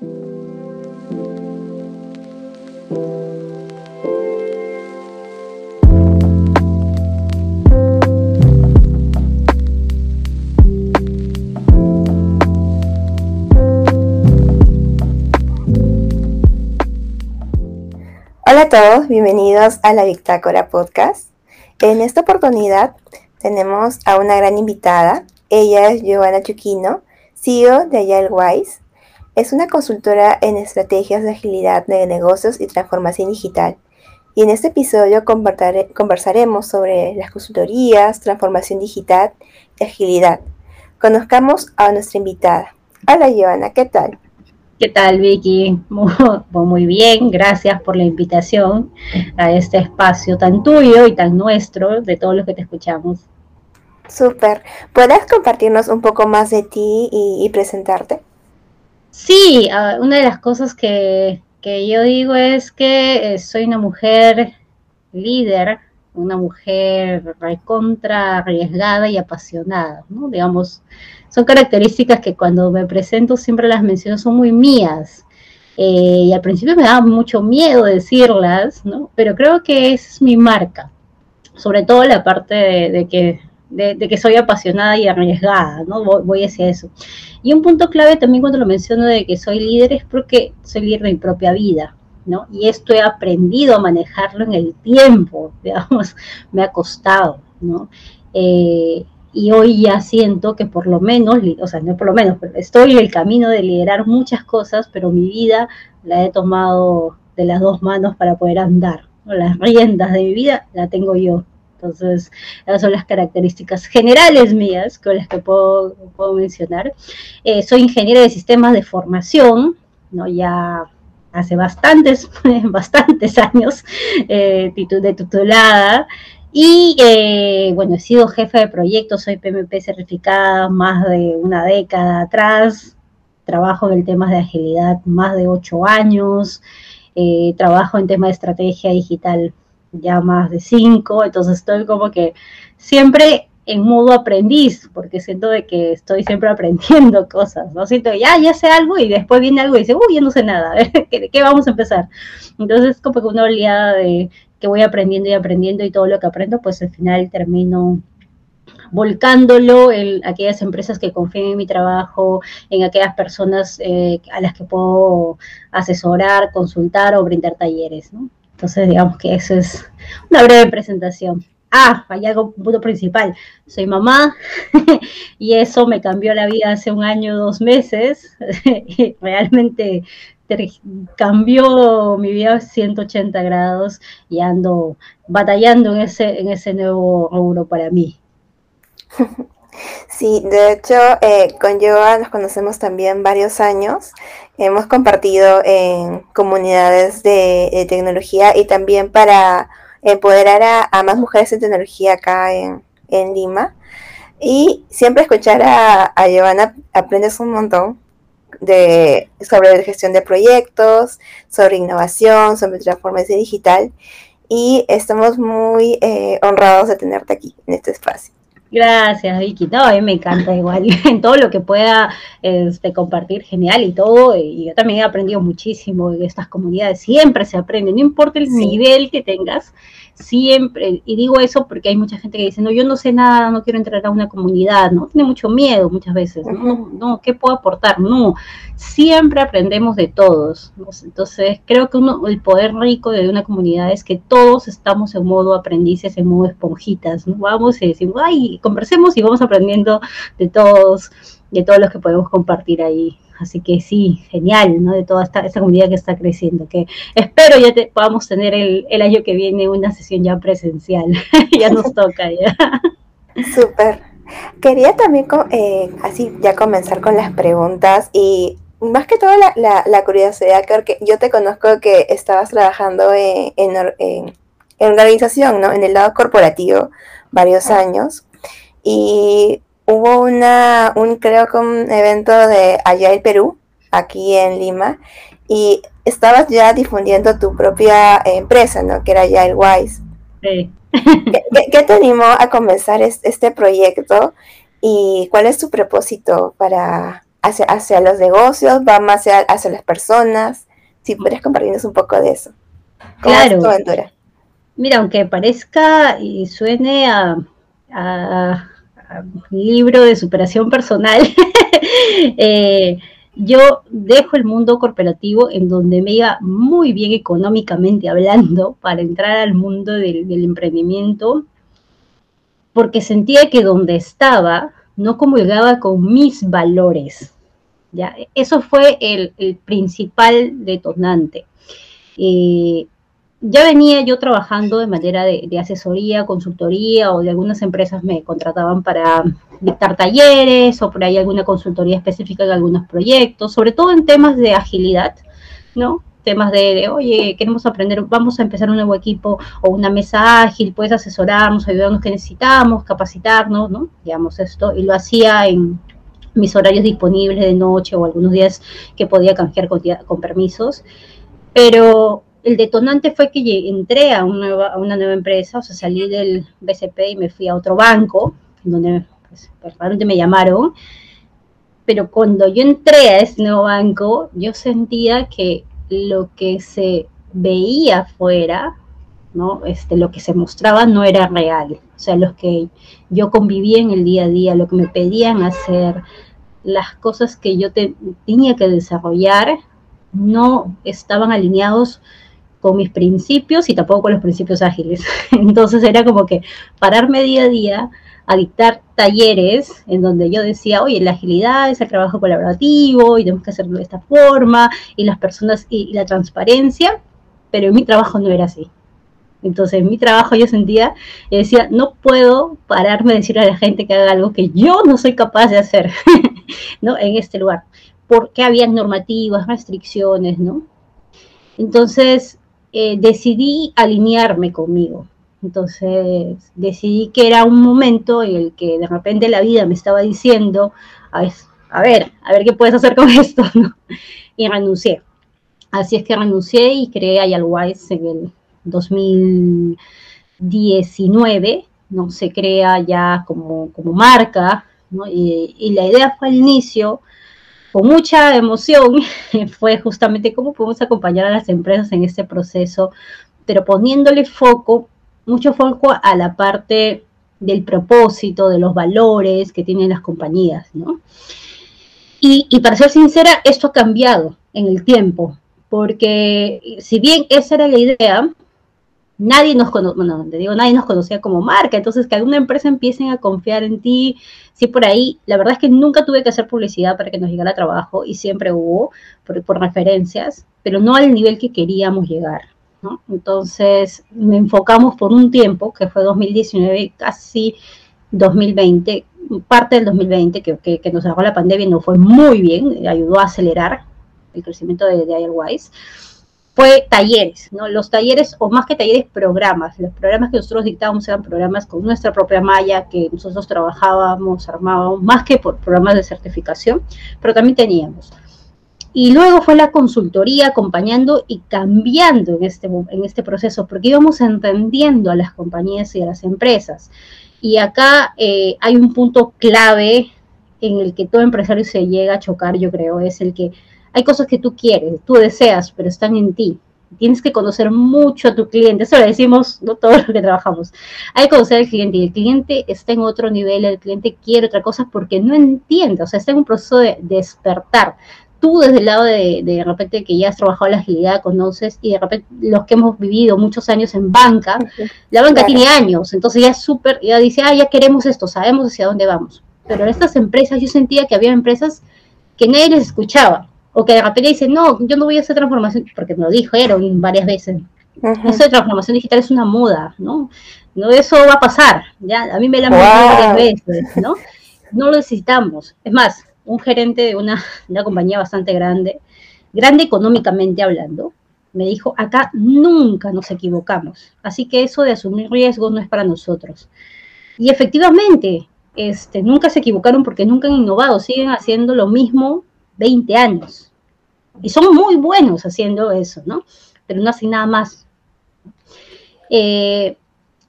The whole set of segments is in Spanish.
Hola a todos, bienvenidos a la Bitácora Podcast. En esta oportunidad tenemos a una gran invitada. Ella es Giovanna Chuquino, CEO de Agile Wise. Es una consultora en estrategias de agilidad de negocios y transformación digital. Y en este episodio conversaremos sobre las consultorías, transformación digital y agilidad. Conozcamos a nuestra invitada. Hola Giovanna, ¿qué tal? ¿Qué tal, Vicky? Muy, bien, gracias por la invitación a este espacio tan tuyo y tan nuestro de todos los que te escuchamos. Súper. ¿Puedes compartirnos un poco más de ti y, presentarte? Sí, ah, una de las cosas que, yo digo es que eh, soy una mujer líder, una mujer recontra arriesgada y apasionada, ¿no? Digamos, son características que cuando me presento siempre las menciono, son muy mías. Eh, y al principio me daba mucho miedo decirlas, ¿no? Pero creo que es mi marca, sobre todo la parte de, que, de, que soy apasionada y arriesgada, ¿no? Voy, hacia eso. Y un punto clave también cuando lo menciono de que soy líder es porque soy líder de mi propia vida, ¿no? Y esto he aprendido a manejarlo en el tiempo, digamos, me ha costado, ¿no? Eh, y hoy ya siento que por lo menos, o sea, no por lo menos, pero estoy en el camino de liderar muchas cosas, pero mi vida la he tomado de las dos manos para poder andar. Las riendas de mi vida la tengo yo. Entonces, esas son las características generales mías con las que puedo, puedo mencionar. Eh, soy ingeniera de sistemas de formación, ¿no? ya hace bastantes, bastantes años eh, de titulada. Y eh, bueno, he sido jefe de proyectos, soy PMP certificada más de una década atrás, trabajo en el tema de agilidad más de ocho años, eh, trabajo en tema de estrategia digital ya más de cinco, entonces estoy como que siempre en modo aprendiz, porque siento de que estoy siempre aprendiendo cosas, ¿no? Siento ya, ya sé algo y después viene algo y dice, uy, ya no sé nada, ¿de qué vamos a empezar? Entonces como que una oleada de que voy aprendiendo y aprendiendo y todo lo que aprendo, pues al final termino volcándolo en aquellas empresas que confíen en mi trabajo, en aquellas personas eh, a las que puedo asesorar, consultar o brindar talleres, ¿no? Entonces, digamos que eso es una breve presentación. Ah, hay algo, un punto principal. Soy mamá y eso me cambió la vida hace un año, dos meses. Realmente cambió mi vida 180 grados y ando batallando en ese, en ese nuevo rubro para mí. Sí, de hecho, eh, con Yoa nos conocemos también varios años. Hemos compartido en comunidades de, tecnología y también para empoderar a, más mujeres en tecnología acá en, Lima. Y siempre escuchar a, a aprendes un montón de, sobre gestión de proyectos, sobre innovación, sobre transformación digital. Y estamos muy eh, honrados de tenerte aquí en este espacio. Gracias, Vicky. No, a mí me encanta igual. En todo lo que pueda este, compartir, genial y todo. Y yo también he aprendido muchísimo de estas comunidades. Siempre se aprende, no importa el nivel que tengas siempre, y digo eso porque hay mucha gente que dice, no, yo no sé nada, no quiero entrar a una comunidad, ¿no? Tiene mucho miedo muchas veces, ¿no? No, ¿qué puedo aportar? No, siempre aprendemos de todos. Entonces, creo que uno, el poder rico de una comunidad es que todos estamos en modo aprendices, en modo esponjitas, ¿no? Vamos y decimos, ay, conversemos y vamos aprendiendo de todos, de todos los que podemos compartir ahí. Así que sí, genial, ¿no? De toda esta, esta comunidad que está creciendo, que espero ya podamos tener el, el, año que viene una sesión ya presencial, ya nos toca ya. Súper. Quería también, eh, así ya comenzar con las preguntas y más que todo la, la, curiosidad, porque yo te conozco que estabas trabajando en, en, en, organización, ¿no? En el lado corporativo varios años. Y hubo una, un, creo que un evento de allá en Perú, aquí en Lima, y estabas ya difundiendo tu propia empresa, ¿no? Que era ya el Wise. Sí. ¿Qué, te animó a comenzar este proyecto y cuál es tu propósito para hacia, hacia los negocios, va más hacia, hacia las personas. Si puedes compartirnos un poco de eso. claro. Mira, aunque parezca y suene a, a, libro de superación personal, eh, yo dejo el mundo corporativo en donde me iba muy bien económicamente hablando para entrar al mundo del, emprendimiento, porque sentía que donde estaba no comulgaba con mis valores. ¿ya? Eso fue el, principal detonante. Eh, ya venía yo trabajando de manera de, asesoría, consultoría o de algunas empresas me contrataban para dictar talleres o por ahí alguna consultoría específica en algunos proyectos, sobre todo en temas de agilidad, ¿no? Temas de, oye, queremos aprender, vamos a empezar un nuevo equipo o una mesa ágil, puedes asesorarnos, ayudarnos que necesitamos, capacitarnos, ¿no? Digamos esto, y lo hacía en mis horarios disponibles de noche o algunos días que podía canjear con, con permisos, pero el detonante fue que entré a, una nueva empresa, o sea, salí del BCP y me fui a otro banco, donde pues me llamaron, pero cuando yo entré a ese nuevo banco, yo sentía que lo que se veía afuera, ¿no? Este, lo que se mostraba no era real, o sea, los que yo convivía en el día a día, lo que me pedían hacer, las cosas que yo tenía que desarrollar, no estaban alineados con mis principios y tampoco con los principios ágiles. Entonces era como que pararme día a día a dictar talleres en donde yo decía, oye, la agilidad es el trabajo colaborativo y tenemos que hacerlo de esta forma y las personas y, la transparencia, pero en mi trabajo no era así. Entonces, en mi trabajo yo sentía y decía, no puedo pararme a decirle a la gente que haga algo que yo no soy capaz de hacer, ¿no? En este lugar, porque había normativas, restricciones, ¿no? Entonces, eh, decidí alinearme conmigo. Entonces decidí que era un momento en el que de repente la vida me estaba diciendo, a ver, a ver, a ver qué puedes hacer con esto, Y renuncié. Así es que renuncié y creé Ayalwise en el 2019, ¿no? Se crea ya como, como marca, y la idea fue al inicio con mucha emoción fue justamente cómo podemos acompañar a las empresas en este proceso, pero poniéndole foco, mucho foco a la parte del propósito, de los valores que tienen las compañías, ¿no? Y, y para ser sincera, esto ha cambiado en el tiempo, porque si bien esa era la idea, nadie nos conocía, bueno, te digo, nadie nos conocía como marca, entonces que alguna empresa empiecen a confiar en ti, sí por ahí, la verdad es que nunca tuve que hacer publicidad para que nos llegara trabajo y siempre hubo por, referencias, pero no al nivel que queríamos llegar, ¿no? Entonces me enfocamos por un tiempo, que fue 2019, casi 2020, parte del 2020 que, que, nos agarró la pandemia y nos fue muy bien, ayudó a acelerar el crecimiento de, de Airwise fue talleres, ¿no? Los talleres, o más que talleres, programas. Los programas que nosotros dictábamos eran programas con nuestra propia malla, que nosotros trabajábamos, armábamos, más que por programas de certificación, pero también teníamos. Y luego fue la consultoría acompañando y cambiando en este, en este proceso, porque íbamos entendiendo a las compañías y a las empresas. Y acá eh, hay un punto clave en el que todo empresario se llega a chocar, yo creo, es el que hay cosas que tú quieres, tú deseas, pero están en ti. Tienes que conocer mucho a tu cliente, eso lo decimos ¿no? todos los que trabajamos. Hay que conocer al cliente y el cliente está en otro nivel, el cliente quiere otra cosa porque no entiende, o sea, está en un proceso de despertar tú desde el lado de, de, repente que ya has trabajado la agilidad, conoces, y de repente los que hemos vivido muchos años en banca, la banca tiene años, entonces ya es súper, ya dice, ah, ya queremos esto, sabemos hacia dónde vamos. Pero en estas empresas yo sentía que había empresas que nadie les escuchaba, o que de repente dice, no, yo no voy a hacer transformación, porque me lo dijeron varias veces. Eso de transformación digital es una moda, ¿no? No, eso va a pasar, ya, a mí me la han varias veces, ¿no? No lo necesitamos. Es más, un gerente de una, una compañía bastante grande, grande económicamente hablando, me dijo, acá nunca nos equivocamos, así que eso de asumir riesgos no es para nosotros. Y efectivamente, este, nunca se equivocaron porque nunca han innovado, siguen haciendo lo mismo 20 años. Y son muy buenos haciendo eso, ¿no? Pero no hacen nada más. Eh,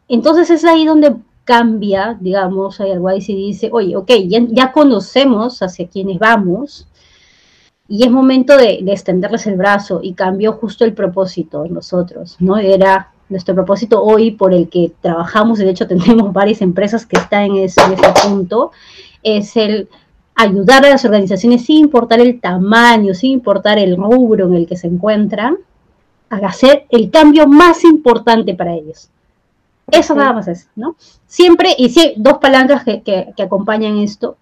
entonces es ahí donde cambia, digamos, ahí se dice, oye, ok, ya, conocemos hacia quiénes vamos, y es momento de, extenderles el brazo y cambió justo el propósito nosotros, ¿no? Era nuestro propósito hoy por el que trabajamos, de hecho tenemos varias empresas que están en ese punto, es el ayudar a las organizaciones sin importar el tamaño, sin importar el rubro en el que se encuentran, a hacer el cambio más importante para ellos. Eso nada más es, ¿no? Siempre, y sí, dos palabras que, que, acompañan esto,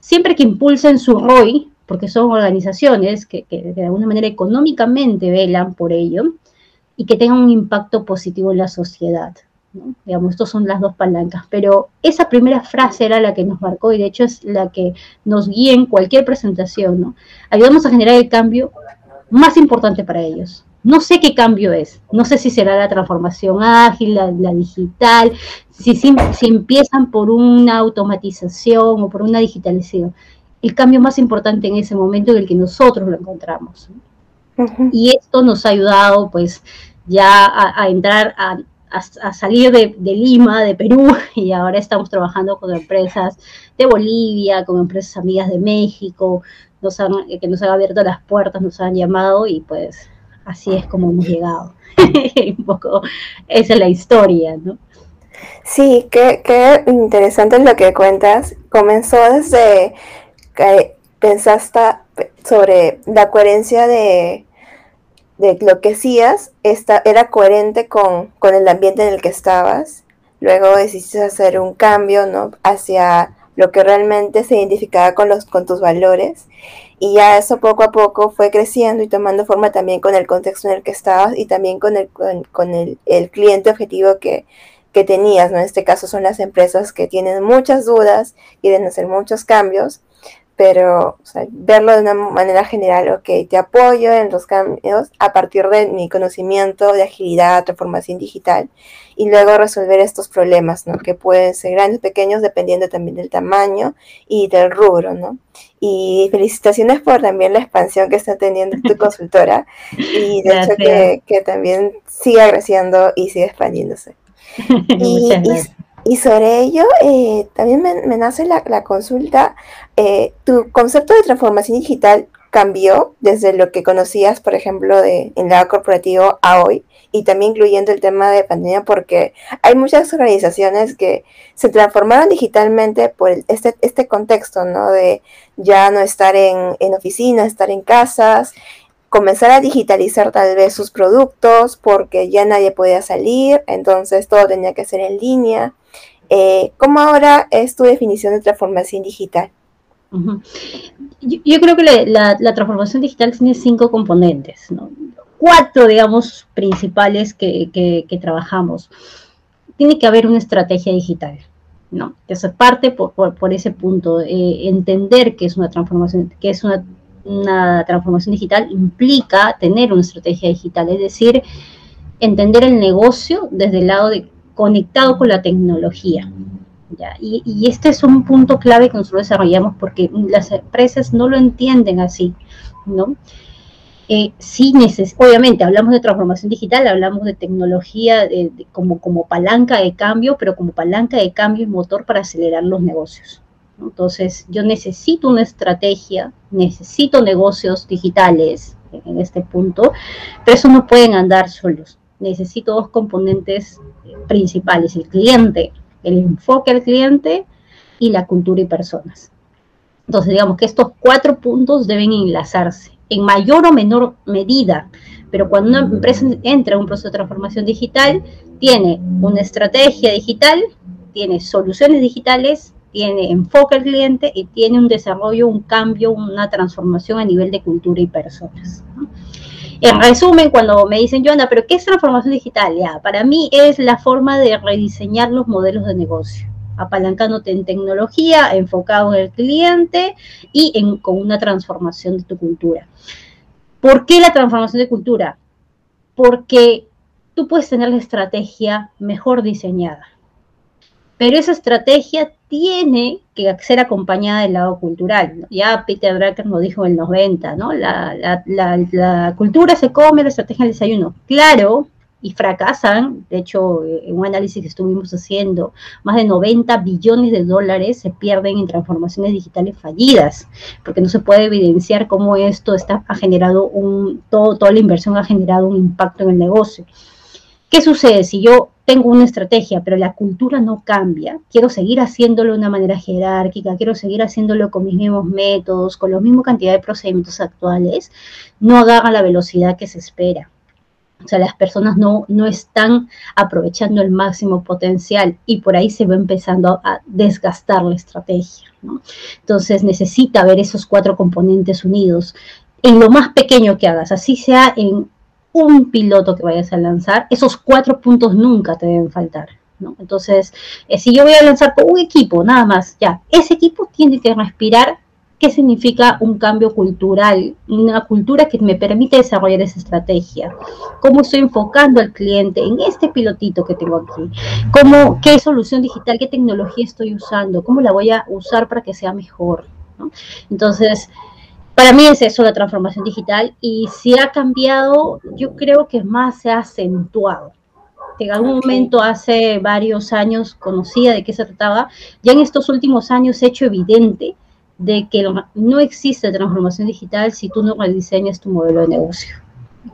siempre que impulsen su ROI, porque son organizaciones que, que, de alguna manera económicamente velan por ello, y que tengan un impacto positivo en la sociedad. ¿No? Digamos, estas son las dos palancas, pero esa primera frase era la que nos marcó y de hecho es la que nos guía en cualquier presentación, ¿no? Ayudamos a generar el cambio más importante para ellos, no sé qué cambio es, no sé si será la transformación ágil, la, digital, si, si, empiezan por una automatización o por una digitalización. El cambio más importante en ese momento es el que nosotros lo encontramos. Y esto nos ha ayudado pues ya a, entrar a, a, salir de, de, Lima, de Perú, y ahora estamos trabajando con empresas de Bolivia, con empresas amigas de México, nos han, que nos han abierto las puertas, nos han llamado y pues así es como hemos llegado. Un poco esa es la historia, ¿no? Sí, qué, qué interesante lo que cuentas. Comenzó desde que pensaste sobre la coherencia de, de lo que hacías, esta, era coherente con, el ambiente en el que estabas. Luego decidiste hacer un cambio ¿no? hacia lo que realmente se identificaba con, los, tus valores. Y ya eso poco a poco fue creciendo y tomando forma también con el contexto en el que estabas y también con el, con, el, el, cliente objetivo que, que tenías, ¿no? En este caso son las empresas que tienen muchas dudas, quieren hacer muchos cambios pero verlo de una manera general, ok, te apoyo en los cambios a partir de mi conocimiento de agilidad, transformación digital, y luego resolver estos problemas, ¿no? Que pueden ser grandes o pequeños dependiendo también del tamaño y del rubro, ¿no? Y felicitaciones por también la expansión que está teniendo tu consultora, y de hecho que, que, también siga creciendo y siga expandiéndose. y, y sobre ello, eh, también me, nace la, consulta. Eh, ¿Tu concepto de transformación digital cambió desde lo que conocías, por ejemplo, de, en lado corporativo a hoy? Y también incluyendo el tema de pandemia, porque hay muchas organizaciones que se transformaron digitalmente por este, este contexto, ¿no? De ya no estar en, en oficinas, estar en casas, comenzar a digitalizar tal vez sus productos porque ya nadie podía salir, entonces todo tenía que ser en línea. Eh, ¿Cómo ahora es tu definición de transformación digital? yo, creo que la, transformación digital tiene cinco componentes, cuatro, digamos, principales que, trabajamos. Tiene que haber una estrategia digital, ¿no? Eso es parte por, ese punto, eh, entender que es una transformación, que es una una transformación digital implica tener una estrategia digital, es decir, entender el negocio desde el lado de conectado con la tecnología. Y, este es un punto clave que nosotros desarrollamos porque las empresas no lo entienden así, ¿no? Eh, sí, obviamente hablamos de transformación digital, hablamos de tecnología como, como palanca de cambio, pero como palanca de cambio y motor para acelerar los negocios. Entonces, yo necesito una estrategia, necesito negocios digitales en este punto, pero eso no pueden andar solos. Necesito dos componentes principales, el cliente, el enfoque al cliente y la cultura y personas. Entonces, digamos que estos cuatro puntos deben enlazarse en mayor o menor medida, pero cuando una empresa entra en un proceso de transformación digital, tiene una estrategia digital, tiene soluciones digitales tiene enfoque al cliente y tiene un desarrollo, un cambio, una transformación a nivel de cultura y personas. En resumen, cuando me dicen, Joana, ¿pero qué es transformación digital? Ya, para mí es la forma de rediseñar los modelos de negocio, apalancándote en tecnología, enfocado en el cliente y en, con una transformación de tu cultura. ¿Por qué la transformación de cultura? Porque tú puedes tener la estrategia mejor diseñada pero esa estrategia tiene que ser acompañada del lado cultural. Ya Peter Drucker nos dijo en el 90, ¿no? La, cultura se come, la estrategia del desayuno. Claro, y fracasan. De hecho, en un análisis que estuvimos haciendo, más de 90 billones de dólares se pierden en transformaciones digitales fallidas, porque no se puede evidenciar cómo esto está, ha generado un, todo, toda la inversión ha generado un impacto en el negocio. ¿Qué sucede si yo tengo una estrategia, pero la cultura no cambia? Quiero seguir haciéndolo de una manera jerárquica, quiero seguir haciéndolo con mis mismos métodos, con la misma cantidad de procedimientos actuales, no agarra la velocidad que se espera. O sea, las personas no, no están aprovechando el máximo potencial y por ahí se va empezando a desgastar la estrategia. Entonces necesita ver esos cuatro componentes unidos en lo más pequeño que hagas, así sea en un piloto que vayas a lanzar, esos cuatro puntos nunca te deben faltar. ¿no? Entonces, eh, si yo voy a lanzar con un equipo, nada más, ya, ese equipo tiene que respirar qué significa un cambio cultural, una cultura que me permite desarrollar esa estrategia, cómo estoy enfocando al cliente en este pilotito que tengo aquí, cómo, qué solución digital, qué tecnología estoy usando, cómo la voy a usar para que sea mejor. Entonces, para mí es eso la transformación digital y si ha cambiado, yo creo que más se ha acentuado. En algún momento hace varios años conocía de qué se trataba, ya en estos últimos años he hecho evidente de que no existe transformación digital si tú no rediseñas tu modelo de negocio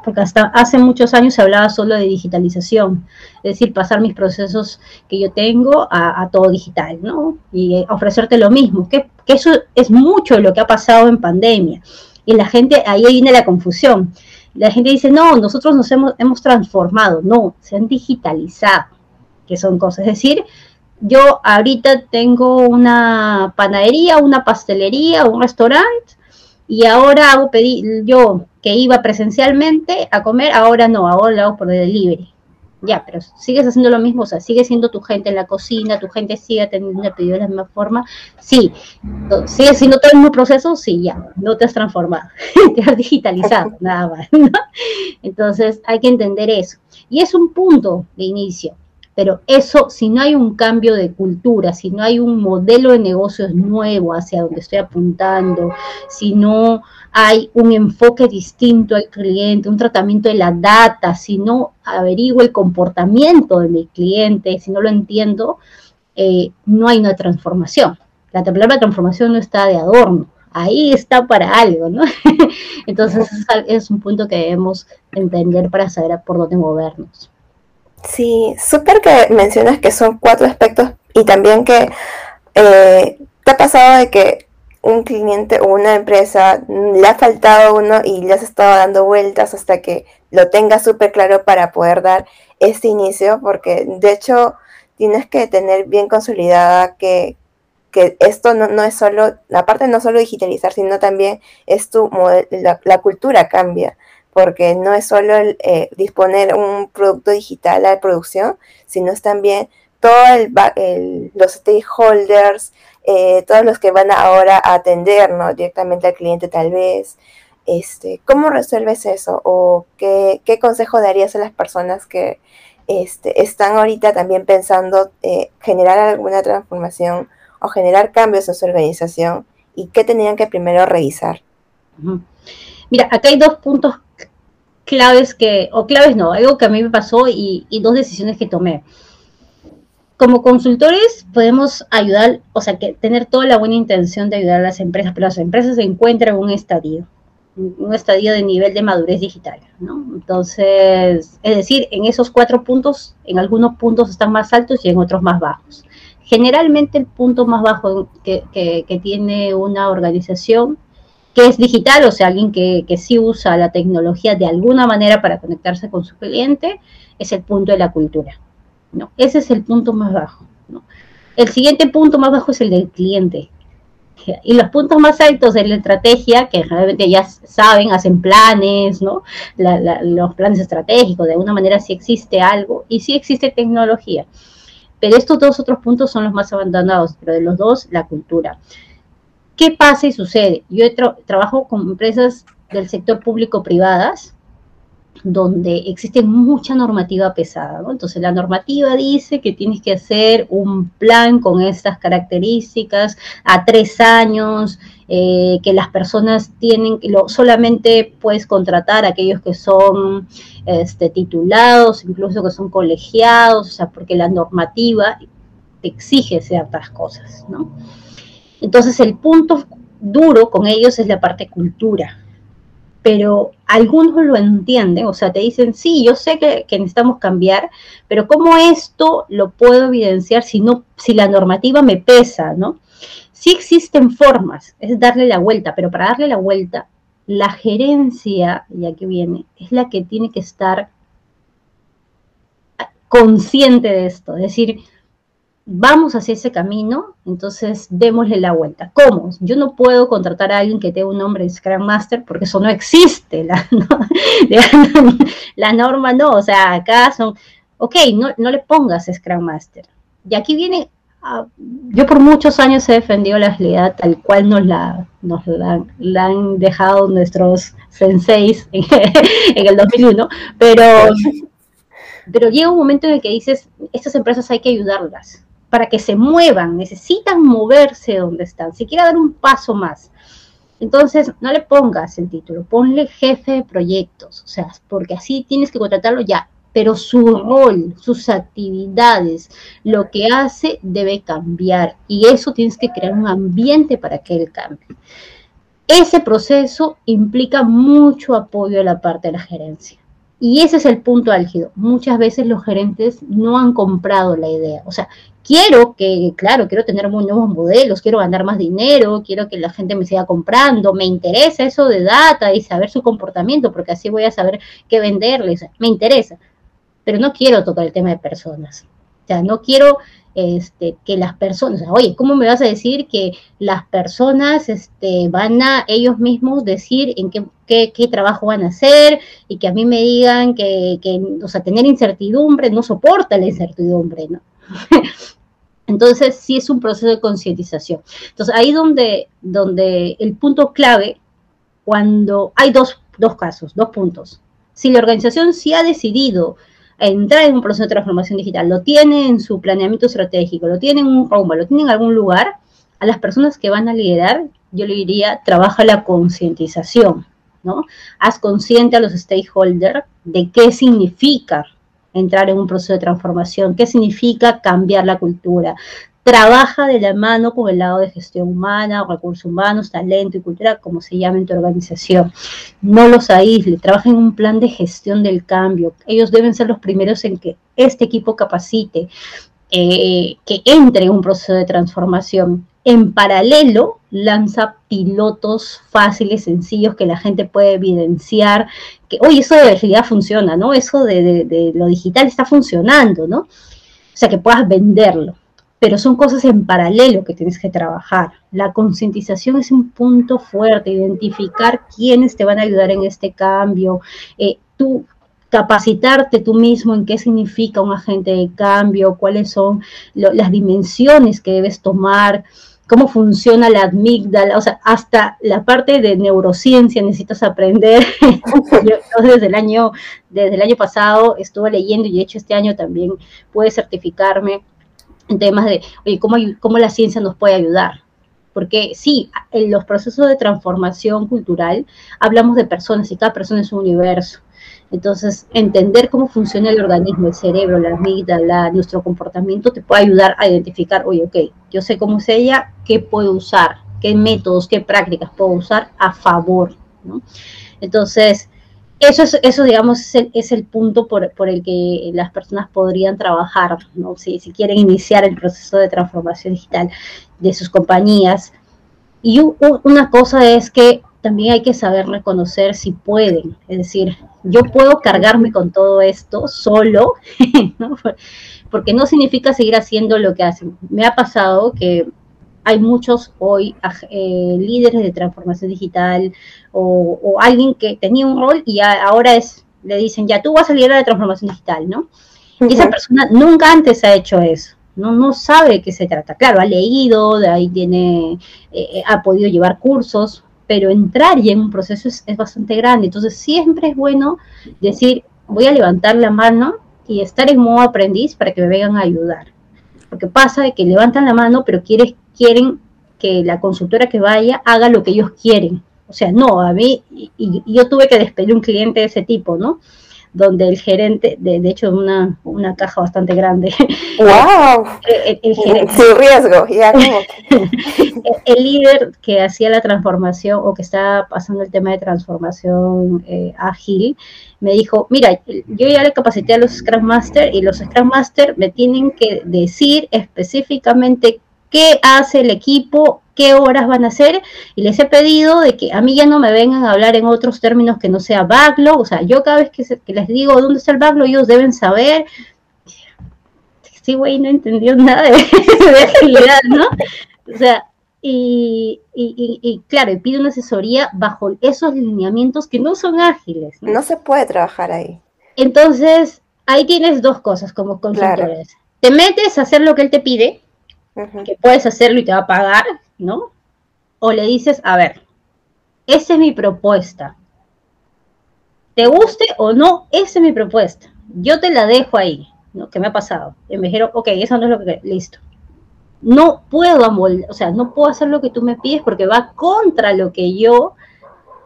porque hasta hace muchos años se hablaba solo de digitalización, es decir, pasar mis procesos que yo tengo a, todo digital, ¿no? Y ofrecerte lo mismo, que, eso es mucho lo que ha pasado en pandemia. Y la gente, ahí viene la confusión. La gente dice, no, nosotros nos hemos, hemos transformado, no, se han digitalizado, que son cosas. Es decir, yo ahorita tengo una panadería, una pastelería, un restaurante, y ahora hago pedir, yo que iba presencialmente a comer, ahora no, ahora lo hago por delivery. Ya, pero sigues haciendo lo mismo, o sea, sigue siendo tu gente en la cocina, tu gente sigue teniendo el pedido de la misma forma. Sí, sigue siendo todo el mismo proceso, sí, ya, no te has transformado, te has digitalizado, nada más. Entonces, hay que entender eso. Y es un punto de inicio. Pero eso, si no hay un cambio de cultura, si no hay un modelo de negocios nuevo hacia donde estoy apuntando, si no hay un enfoque distinto al cliente, un tratamiento de la data, si no averiguo el comportamiento de mi cliente, si no lo entiendo, eh, no hay una transformación. La palabra transformación no está de adorno, ahí está para algo, ¿no? Entonces es un punto que debemos entender para saber por dónde movernos. Sí, súper que mencionas que son cuatro aspectos y también que eh, te ha pasado de que un cliente o una empresa le ha faltado uno y le has estado dando vueltas hasta que lo tengas súper claro para poder dar este inicio, porque de hecho tienes que tener bien consolidada que, que esto no, no, es solo, aparte no solo digitalizar, sino también es tu la, la cultura cambia porque no es solo eh, disponer un producto digital a la producción, sino es también todos los stakeholders, eh, todos los que van ahora a atender ¿no? directamente al cliente tal vez. Este, ¿Cómo resuelves eso? ¿O qué, consejo darías a las personas que este, están ahorita también pensando eh, generar alguna transformación o generar cambios en su organización? ¿Y qué tenían que primero revisar? Mira, acá hay dos puntos claves que, o claves no, algo que a mí me pasó y, dos decisiones que tomé. Como consultores podemos ayudar, o sea, que tener toda la buena intención de ayudar a las empresas, pero las empresas se encuentran en un estadio, un estadio de nivel de madurez digital, ¿no? Entonces, es decir, en esos cuatro puntos, en algunos puntos están más altos y en otros más bajos. Generalmente el punto más bajo que, que tiene una organización que es digital, o sea, alguien que, que, sí usa la tecnología de alguna manera para conectarse con su cliente, es el punto de la cultura. ¿no? Ese es el punto más bajo. ¿no? El siguiente punto más bajo es el del cliente. Y los puntos más altos de la estrategia, que realmente ya saben, hacen planes, ¿no? los planes estratégicos, de alguna manera sí existe algo y sí existe tecnología. Pero estos dos otros puntos son los más abandonados, pero de los dos, la cultura. ¿Qué pasa y sucede? Yo trabajo con empresas del sector público privadas donde existe mucha normativa pesada. ¿no? Entonces la normativa dice que tienes que hacer un plan con estas características a tres años, eh, que las personas tienen, lo, solamente puedes contratar a aquellos que son este, titulados, incluso que son colegiados, o sea, porque la normativa te exige ciertas cosas, ¿no? Entonces el punto duro con ellos es la parte cultura pero algunos lo entienden, o sea, te dicen, sí, yo sé que, necesitamos cambiar, pero ¿cómo esto lo puedo evidenciar si, no, si la normativa me pesa, ¿no? Sí existen formas, es darle la vuelta, pero para darle la vuelta, la gerencia, ya que viene, es la que tiene que estar consciente de esto, es decir, vamos hacia ese camino, entonces démosle la vuelta. ¿Cómo? Yo no puedo contratar a alguien que tenga un nombre de Scrum Master porque eso no existe. La, la norma no, o sea, acá son, ok, no, no le pongas Scrum Master. Y aquí viene, ah, yo por muchos años he defendido la agilidad tal cual nos la, nos la, han dejado nuestros senseis en, en el 2001, pero... Pero llega un momento en el que dices, estas empresas hay que ayudarlas para que se muevan, necesitan moverse donde están, si quiere dar un paso más. Entonces, no le pongas el título, ponle jefe de proyectos, o sea, porque así tienes que contratarlo ya, pero su rol, sus actividades, lo que hace debe cambiar y eso tienes que crear un ambiente para que él cambie. Ese proceso implica mucho apoyo de la parte de la gerencia. Y ese es el punto álgido. Muchas veces los gerentes no han comprado la idea. O sea, quiero que, claro, quiero tener nuevos modelos, quiero ganar más dinero, quiero que la gente me siga comprando, me interesa eso de data y saber su comportamiento, porque así voy a saber qué venderles, me interesa, pero no quiero tocar el tema de personas. O sea, no quiero este, que las personas, oye, ¿cómo me vas a decir que las personas este, van a ellos mismos decir en qué, qué, trabajo van a hacer y que a mí me digan que, que, o sea, tener incertidumbre, no soporta la incertidumbre, ¿no? Entonces, sí es un proceso de concientización. Entonces, ahí donde, donde el punto clave, cuando hay dos, dos casos, dos puntos. Si la organización sí ha decidido entrar en un proceso de transformación digital, lo tiene en su planeamiento estratégico, lo tiene en un rumbo, lo tiene en algún lugar, a las personas que van a liderar, yo le diría, trabaja la concientización, ¿no? Haz consciente a los stakeholders de qué significa entrar en un proceso de transformación, qué significa cambiar la cultura. Trabaja de la mano con el lado de gestión humana, recursos humanos, talento y cultura, como se llama en tu organización. No los aísle, trabaja en un plan de gestión del cambio. Ellos deben ser los primeros en que este equipo capacite, eh, que entre en un proceso de transformación. En paralelo, lanza pilotos fáciles, sencillos, que la gente puede evidenciar, que, oye, eso de realidad funciona, ¿no? Eso de, lo digital está funcionando, ¿no? O sea, que puedas venderlo. Pero son cosas en paralelo que tienes que trabajar. La concientización es un punto fuerte, identificar quiénes te van a ayudar en este cambio, eh, tú capacitarte tú mismo en qué significa un agente de cambio, cuáles son las dimensiones que debes tomar, cómo funciona la amígdala, o sea, hasta la parte de neurociencia necesitas aprender. Yo desde el año, desde el año pasado estuve leyendo y de hecho este año también pude certificarme en temas de, oye, cómo, cómo la ciencia nos puede ayudar. Porque sí, en los procesos de transformación cultural hablamos de personas y cada persona es un universo. Entonces, entender cómo funciona el organismo, el cerebro, la amígdala, nuestro comportamiento, te puede ayudar a identificar, oye, ok, yo sé cómo es ella, qué puedo usar, qué métodos, qué prácticas puedo usar a favor, ¿no? Entonces, eso es, eso digamos, es el, punto por, el que las personas podrían trabajar, ¿no? Si, si quieren iniciar el proceso de transformación digital de sus compañías. Y una cosa es que también hay que saber reconocer si pueden, es decir, yo puedo cargarme con todo esto solo, porque no significa seguir haciendo lo que hacen. Me ha pasado que hay muchos hoy eh, líderes de transformación digital o, alguien que tenía un rol y ahora es le dicen, ya tú vas a liderar la transformación digital, ¿no? Y esa persona nunca antes ha hecho eso. No, no sabe de qué se trata. Claro, ha leído, de ahí tiene, eh, ha podido llevar cursos, pero entrar ya en un proceso es, es bastante grande. Entonces siempre es bueno decir, voy a levantar la mano y estar en modo aprendiz para que me vengan a ayudar. Porque pasa de que levantan la mano, pero quieres, quieren que la consultora que vaya haga lo que ellos quieren. O sea, no, a mí, y, y yo tuve que despedir un cliente de ese tipo, ¿no? Donde el gerente, de, de hecho una, una caja bastante grande. ¡Wow! el, el, gerente, Sin riesgo, ya como... el, líder que hacía la transformación o que estaba pasando el tema de transformación eh, ágil, me dijo, mira, yo ya le capacité a los Scrum Master y los Scrum Master me tienen que decir específicamente qué hace el equipo, qué horas van a hacer, y les he pedido de que a mí ya no me vengan a hablar en otros términos que no sea backlog, o sea, yo cada vez que, que les digo dónde está el backlog, ellos deben saber. Sí, güey, no entendió nada de, de agilidad, ¿no? O sea, y, y, y, claro, y pide una asesoría bajo esos lineamientos que no son ágiles. No, no se puede trabajar ahí. Entonces, ahí tienes dos cosas como consultores. Claro. Te metes a hacer lo que él te pide, que puedes hacerlo y te va a pagar, ¿no? O le dices, a ver, esa es mi propuesta. Te guste o no, esa es mi propuesta. Yo te la dejo ahí, ¿no? ¿Qué me ha pasado? Me dijeron, ok, eso no es lo que... Listo. No puedo amoldar, o sea, no puedo hacer lo que tú me pides porque va contra lo que yo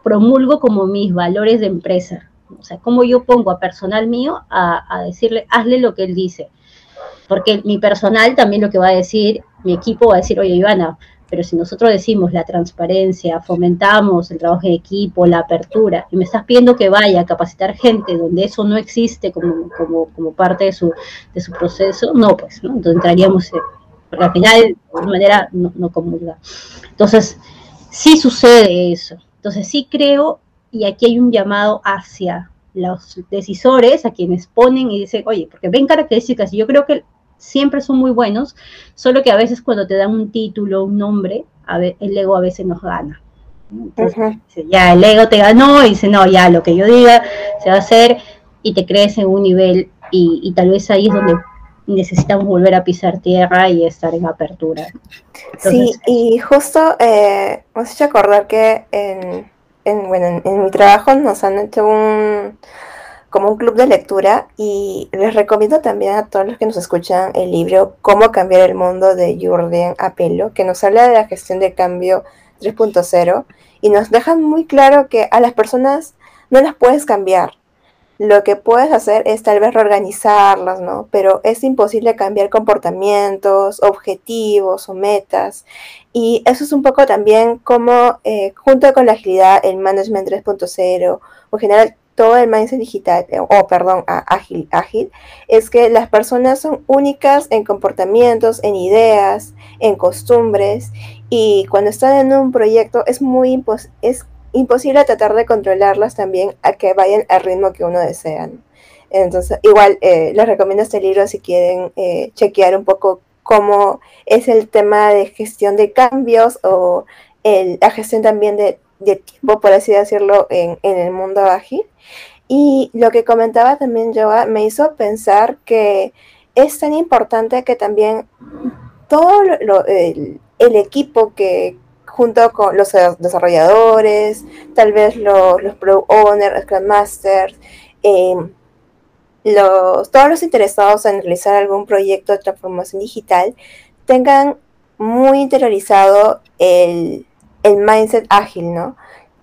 promulgo como mis valores de empresa. O sea, como yo pongo a personal mío a, a decirle, hazle lo que él dice porque mi personal también lo que va a decir, mi equipo va a decir, oye, Ivana, pero si nosotros decimos la transparencia, fomentamos el trabajo en equipo, la apertura, y me estás pidiendo que vaya a capacitar gente donde eso no existe como, como, como parte de su, de su proceso, no, pues, ¿no? Entonces entraríamos, en, porque al final, de alguna manera, no, no comulga. Entonces, sí sucede eso. Entonces, sí creo, y aquí hay un llamado hacia los decisores, a quienes ponen y dicen, oye, porque ven características, y yo creo que siempre son muy buenos, solo que a veces cuando te dan un título, un nombre, a ver, el ego a veces nos gana. Entonces, uh -huh. ya el ego te ganó y dice, no, ya lo que yo diga se va a hacer y te crees en un nivel y, y tal vez ahí es donde necesitamos volver a pisar tierra y estar en apertura. Entonces, sí, y justo eh, me has hecho acordar que en, en, bueno, en, en mi trabajo nos han hecho un como un club de lectura y les recomiendo también a todos los que nos escuchan el libro Cómo cambiar el mundo de Jordan Apelo, que nos habla de la gestión de cambio 3.0 y nos dejan muy claro que a las personas no las puedes cambiar. Lo que puedes hacer es tal vez reorganizarlas, ¿no? Pero es imposible cambiar comportamientos, objetivos o metas. Y eso es un poco también como, eh, junto con la agilidad, el Management 3.0 o en general todo el mindset digital, o oh, perdón, ágil, ágil, es que las personas son únicas en comportamientos, en ideas, en costumbres, y cuando están en un proyecto es muy imposible tratar de controlarlas también a que vayan al ritmo que uno desea. Entonces, igual eh, les recomiendo este libro si quieren eh, chequear un poco cómo es el tema de gestión de cambios o la gestión también de, de tiempo, por así decirlo, en, en el mundo ágil. Y lo que comentaba también Joa me hizo pensar que es tan importante que también todo lo, el, equipo que junto con los desarrolladores, tal vez los, los pro owners, Scrum Masters, eh, los, todos los interesados en realizar algún proyecto de transformación digital tengan muy interiorizado el, el mindset ágil, ¿no?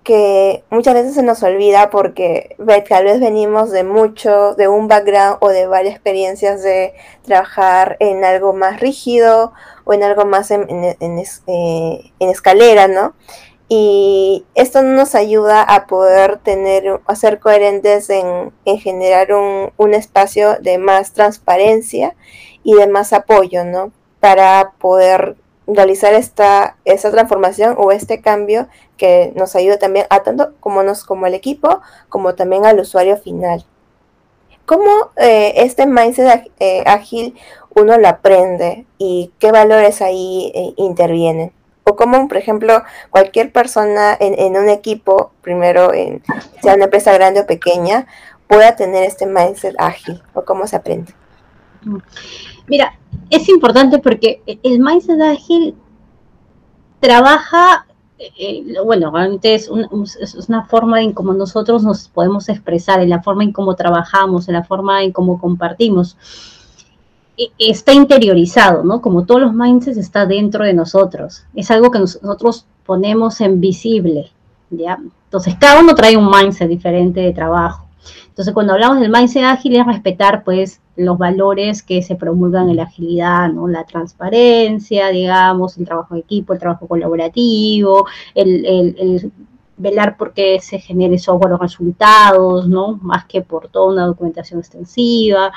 que muchas veces se nos olvida porque tal vez venimos de mucho, de un background o de varias experiencias de trabajar en algo más rígido o en algo más en, eh, en escalera, ¿no? Y esto nos ayuda a poder tener, a ser coherentes en, en generar un, un, espacio de más transparencia y de más apoyo, ¿no? Para poder realizar esta, esta transformación o este cambio que nos ayuda también a tanto como, nos, como el equipo, como también al usuario final. ¿Cómo eh, este mindset eh, ágil uno lo aprende y qué valores ahí eh, intervienen? O cómo, por ejemplo, cualquier persona en, en un equipo, primero en, sea una empresa grande o pequeña, pueda tener este mindset ágil o cómo se aprende. Mira, es importante porque el mindset ágil trabaja eh, bueno, realmente es, es, una forma en cómo nosotros nos podemos expresar, en la forma en cómo trabajamos, en la forma en cómo compartimos. E, está interiorizado, ¿no? Como todos los mindsets está dentro de nosotros. Es algo que nosotros ponemos en visible, ¿ya? Entonces, cada uno trae un mindset diferente de trabajo. Entonces, cuando hablamos del mindset ágil es respetar, pues, los valores que se promulgan en la agilidad, ¿no? La transparencia, digamos, el trabajo de equipo, el trabajo colaborativo, el, velar por qué se genere software los resultados, ¿no? Más que por toda una documentación extensiva.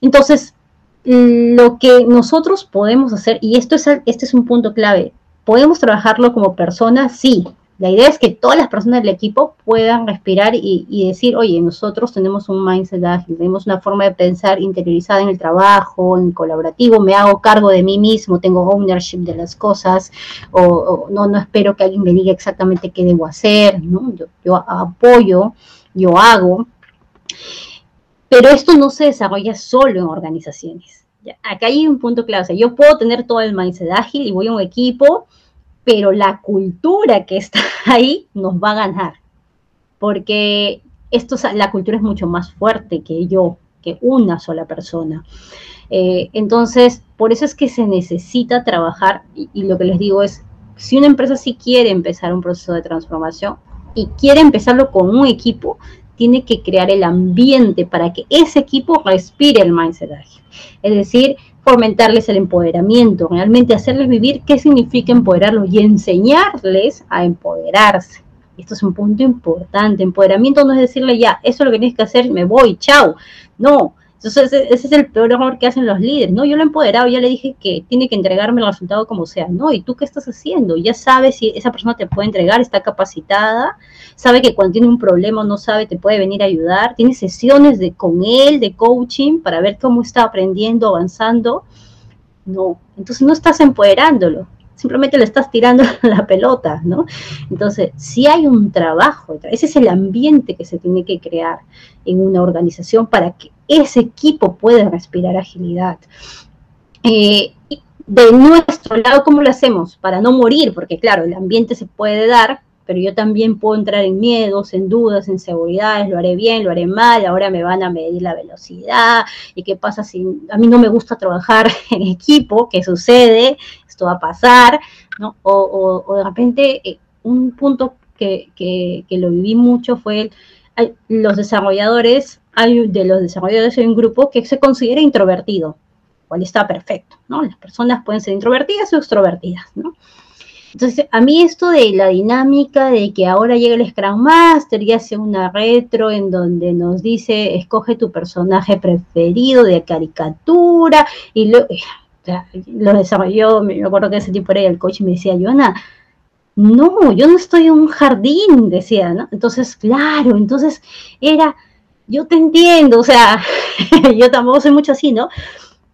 Entonces, lo que nosotros podemos hacer, y esto es, este es un punto clave, podemos trabajarlo como personas, sí, la idea es que todas las personas del equipo puedan respirar y, decir, oye, nosotros tenemos un mindset ágil, tenemos una forma de pensar interiorizada en el trabajo, en colaborativo, me hago cargo de mí mismo, tengo ownership de las cosas, o, no, no espero que alguien me diga exactamente qué debo hacer, ¿no? yo, apoyo, yo hago. Pero esto no se desarrolla solo en organizaciones. Acá hay un punto clave. O sea, yo puedo tener todo el mindset ágil y voy a un equipo pero la cultura que está ahí nos va a ganar, porque esto, la cultura es mucho más fuerte que yo, que una sola persona. Eh, entonces, por eso es que se necesita trabajar, y, lo que les digo es, si una empresa sí quiere empezar un proceso de transformación y quiere empezarlo con un equipo, tiene que crear el ambiente para que ese equipo respire el mindset ágil. Es decir, fomentarles el empoderamiento, realmente hacerles vivir qué significa empoderarlos y enseñarles a empoderarse. Esto es un punto importante. Empoderamiento no es decirle ya, eso es lo que tienes que hacer, me voy, chao. No, entonces, ese es el peor error que hacen los líderes, ¿no? Yo lo he empoderado, ya le dije que tiene que entregarme el resultado como sea, ¿no? ¿Y tú qué estás haciendo? Ya sabes si esa persona te puede entregar, está capacitada, sabe que cuando tiene un problema no sabe, te puede venir a ayudar, tiene sesiones de, con él de coaching para ver cómo está aprendiendo, avanzando. No, entonces no estás empoderándolo, simplemente le estás tirando la pelota, ¿no? Entonces, si hay un trabajo, ese es el ambiente que se tiene que crear en una organización para que ese equipo pueda respirar agilidad. Eh, de nuestro lado, ¿cómo lo hacemos? Para no morir, porque claro, el ambiente se puede dar, pero yo también puedo entrar en miedos, en dudas, en seguridades, lo haré bien, lo haré mal, ahora me van a medir la velocidad, y qué pasa si a mí no me gusta trabajar en equipo, qué sucede, esto va a pasar, ¿no? O, de repente eh, un punto que, lo viví mucho fue los desarrolladores, hay, de los desarrolladores hay un grupo que se considera introvertido, cual está perfecto, ¿no? Las personas pueden ser introvertidas o extrovertidas, ¿no? Entonces, a mí esto de la dinámica de que ahora llega el Scrum Master y hace una retro en donde nos dice, escoge tu personaje preferido de caricatura, y lo, eh, lo desarrolló, me acuerdo que ese tipo era el coach y me decía, Joana, no, yo no estoy en un jardín, decía, ¿no? Entonces, claro, entonces era, yo te entiendo, o sea, yo tampoco soy mucho así, ¿no?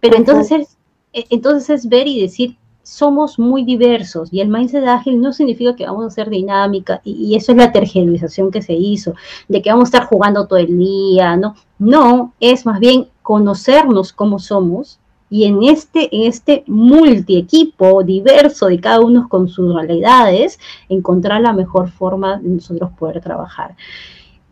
Pero entonces es, entonces es ver y decir, somos muy diversos y el mindset ágil no significa que vamos a ser dinámica y, eso es la tergiversación que se hizo, de que vamos a estar jugando todo el día, ¿no? No, es más bien conocernos cómo somos y en este, en este multi equipo diverso de cada uno con sus realidades, encontrar la mejor forma de nosotros poder trabajar.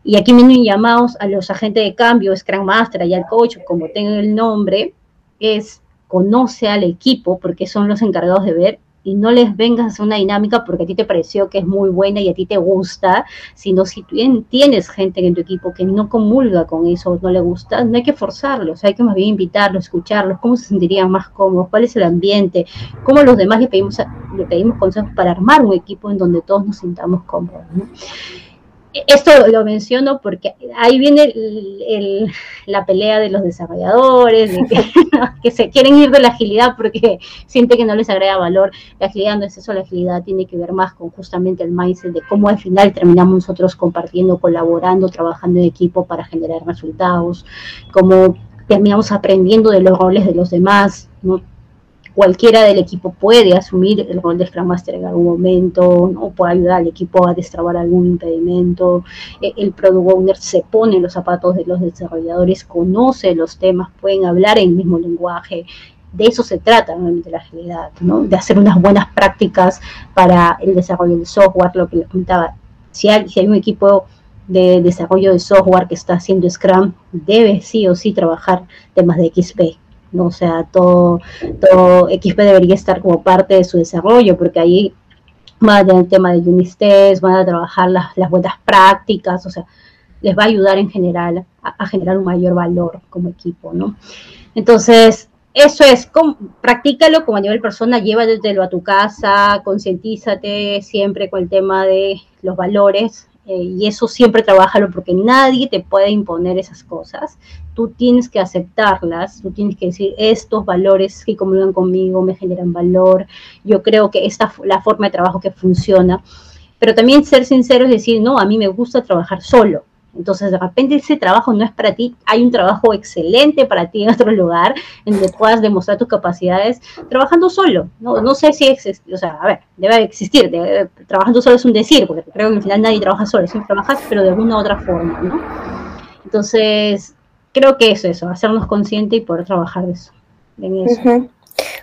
Y aquí vienen llamados a los agentes de cambio, Scrum Master y al coach, como tengan el nombre, es conoce al equipo porque son los encargados de ver y no les vengas a una dinámica porque a ti te pareció que es muy buena y a ti te gusta, sino si tienes gente en tu equipo que no comulga con eso, no le gusta, no hay que forzarlos, hay que más bien invitarlos, escucharlos, cómo se sentirían más cómodos, cuál es el ambiente, cómo los demás le pedimos, le pedimos consejos para armar un equipo en donde todos nos sintamos cómodos. ¿no? Esto lo menciono porque ahí viene la pelea de los desarrolladores, que, se quieren ir de la agilidad porque siente que no les agrega valor. La agilidad no es eso, la agilidad tiene que ver más con justamente el mindset de cómo al final terminamos nosotros compartiendo, colaborando, trabajando en equipo para generar resultados, cómo terminamos aprendiendo de los roles de los demás, ¿no? Cualquiera del equipo puede asumir el rol de Scrum Master en algún momento, o puede ayudar al equipo a destrabar algún impedimento. E, el Product Owner se pone en los zapatos de los desarrolladores, conoce los temas, pueden hablar el mismo lenguaje. de eso se trata de la agilidad, ¿no? de hacer unas buenas prácticas para el desarrollo del software, lo que les comentaba. Si hay, si hay un equipo de desarrollo de software que está haciendo Scrum, debe sí o sí trabajar temas de XP. ¿No? O sea, todo, todo XP debería estar como parte de su desarrollo, porque ahí van a tener el tema de unit van a trabajar las, las buenas prácticas, o sea, les va a ayudar en general a, generar un mayor valor como equipo, ¿no? Entonces, eso es, practícalo como a nivel persona, llévatelo a tu casa, concientízate siempre con el tema de los valores, eh, y eso siempre trabajalo porque nadie te puede imponer esas cosas. Tú tienes que aceptarlas, tú tienes que decir, estos valores que comulgan conmigo me generan valor, yo creo que esta es la forma de trabajo que funciona. Pero también ser sincero es decir, no, a mí me gusta trabajar solo. Entonces, de repente ese trabajo no es para ti, hay un trabajo excelente para ti en otro lugar, en donde puedas demostrar tus capacidades trabajando solo. No, no sé si existe, o sea, a ver, debe existir, trabajando solo es un decir, porque creo que al final nadie trabaja solo, siempre trabajas, pero de alguna u otra forma, ¿no? Entonces, creo que es eso, hacernos conscientes y poder trabajar de eso. En eso.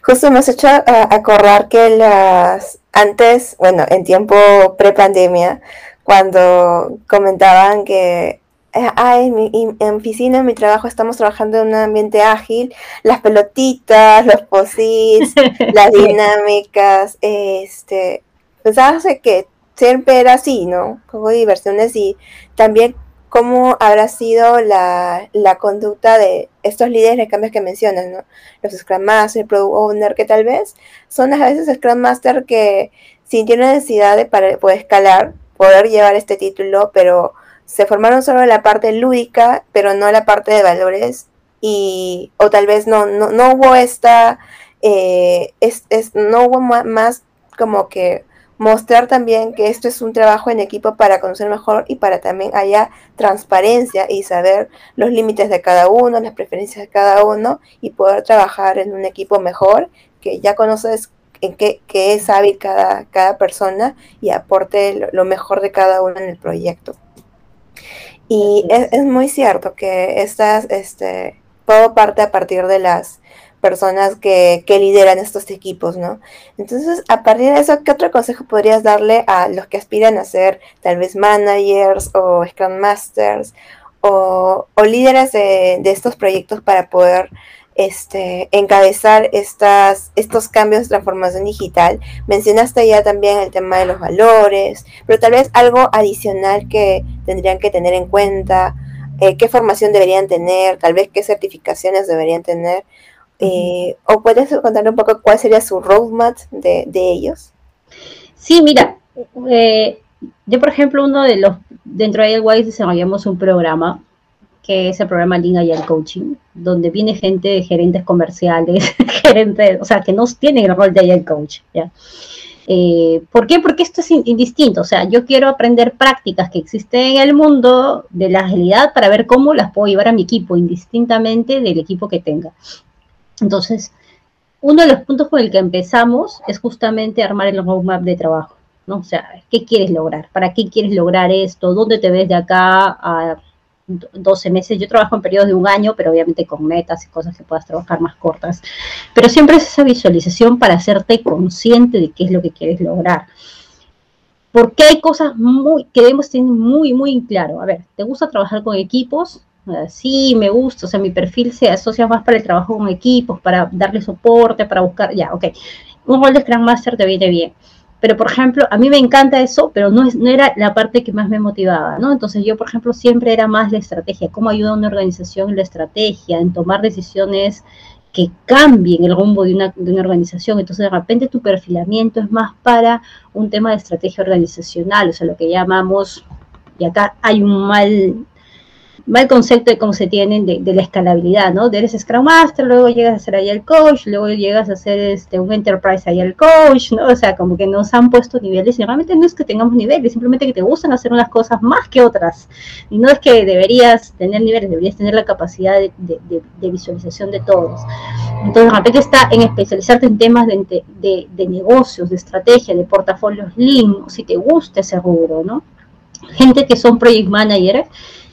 Justo me has hecho acordar que las antes, bueno, en tiempo pre-pandemia, cuando comentaban que ah, en, mi, en oficina, en mi trabajo, estamos trabajando en un ambiente ágil, las pelotitas, los posits, las dinámicas, este, pensaba que siempre era así, ¿no? Como diversiones y también cómo habrá sido la, la, conducta de estos líderes de cambios que mencionas, ¿no? Los Scrum Master, el Product Owner, que tal vez son a veces Scrum Master que sintieron necesidad de para poder escalar, poder llevar este título, pero se formaron solo la parte lúdica, pero no la parte de valores, y, o tal vez no, no, no hubo esta, eh, es, es, no hubo más como que mostrar también que esto es un trabajo en equipo para conocer mejor y para también haya transparencia y saber los límites de cada uno, las preferencias de cada uno y poder trabajar en un equipo mejor, que ya conoces en qué, es hábil cada, cada persona y aporte lo, mejor de cada uno en el proyecto. Y es, muy cierto que estas, este, todo parte a partir de las personas que, que, lideran estos equipos, ¿no? Entonces, a partir de eso, ¿qué otro consejo podrías darle a los que aspiran a ser tal vez managers o Scrum Masters o, o líderes de, de, estos proyectos para poder este, encabezar estas, estos cambios de transformación digital. Mencionaste ya también el tema de los valores, pero tal vez algo adicional que tendrían que tener en cuenta, eh, qué formación deberían tener, tal vez qué certificaciones deberían tener. Eh, ¿O puedes contar un poco cuál sería su roadmap de, de ellos? Sí, mira, eh, yo por ejemplo, uno de los, dentro de Wise desarrollamos un programa que es el programa Lean Agile Coaching, donde viene gente de gerentes comerciales, gerentes, o sea, que no tienen el rol de Agile Coach, ¿ya? Eh, ¿Por qué? Porque esto es indistinto. O sea, yo quiero aprender prácticas que existen en el mundo de la agilidad para ver cómo las puedo llevar a mi equipo, indistintamente del equipo que tenga. Entonces, uno de los puntos con el que empezamos es justamente armar el roadmap de trabajo. ¿no? O sea, ¿qué quieres lograr? ¿Para qué quieres lograr esto? ¿Dónde te ves de acá 12 meses. Yo trabajo en periodos de un año, pero obviamente con metas y cosas que puedas trabajar más cortas. Pero siempre es esa visualización para hacerte consciente de qué es lo que quieres lograr. Porque hay cosas muy, que debemos tener muy, muy claro. A ver, ¿te gusta trabajar con equipos? Ah, sí, me gusta, o sea, mi perfil se asocia más para el trabajo con equipos, para darle soporte, para buscar, ya, ok. Un rol de Scrum Master te viene bien pero, por ejemplo, a mí me encanta eso, pero no, es, no era la parte que más me motivaba, ¿no? Entonces yo, por ejemplo, siempre era más la estrategia, cómo ayuda a una organización en la estrategia, en tomar decisiones que cambien el rumbo de una, de una organización. Entonces, de repente tu perfilamiento es más para un tema de estrategia organizacional, o sea, lo que llamamos, y acá hay un mal mal concepto de cómo se tienen de, la escalabilidad, ¿no? De eres Scrum Master, luego llegas a ser ahí el coach, luego llegas a ser este, un Enterprise ahí el coach, ¿no? O sea, como que nos han puesto niveles y realmente no es que tengamos niveles, simplemente que te gustan hacer unas cosas más que otras. Y no es que deberías tener niveles, deberías tener la capacidad de, visualización de todos. Entonces, de repente está en especializarte en temas de, negocios, de estrategia, de portafolios lean, si te gusta ese rubro, ¿no? Gente que son project managers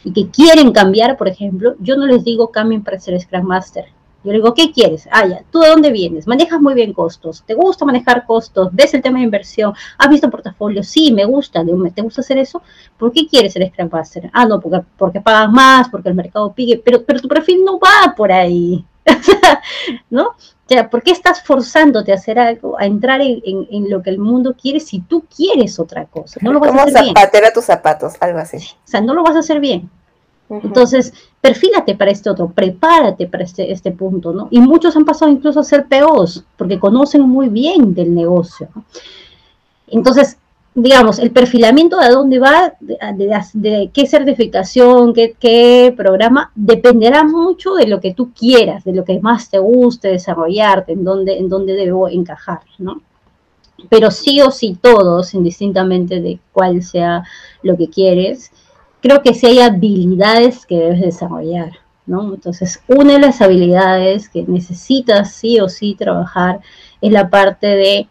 y que quieren cambiar, por ejemplo, yo no les digo cambien para ser Scrum Master. Yo le digo, ¿qué quieres? Ah, ya, ¿tú de dónde vienes? Manejas muy bien costos, ¿te gusta manejar costos? ¿Ves el tema de inversión? ¿Has visto portafolio? Sí, me gusta, ¿te gusta hacer eso? ¿Por qué quieres ser Scrum Master? Ah, no, porque, porque pagas más, porque el mercado pique, pero, pero tu perfil no va por ahí, ¿no? Sea, ¿por qué estás forzándote a hacer algo, a entrar en, lo que el mundo quiere si tú quieres otra cosa? No lo vas a hacer zapatera tus zapatos, algo así. O sea, no lo vas a hacer bien. Entonces, perfílate para este otro, prepárate para este, este punto, ¿no? Y muchos han pasado incluso a ser POs, porque conocen muy bien del negocio. Entonces, digamos, el perfilamiento de dónde va, de, qué certificación, qué, programa, dependerá mucho de lo que tú quieras, de lo que más te guste desarrollarte, en dónde, en dónde debo encajar, ¿no? Pero sí o sí todos, indistintamente de cuál sea lo que quieres, creo que sí hay habilidades que debes desarrollar, ¿no? Entonces, una de las habilidades que necesitas sí o sí trabajar es la parte de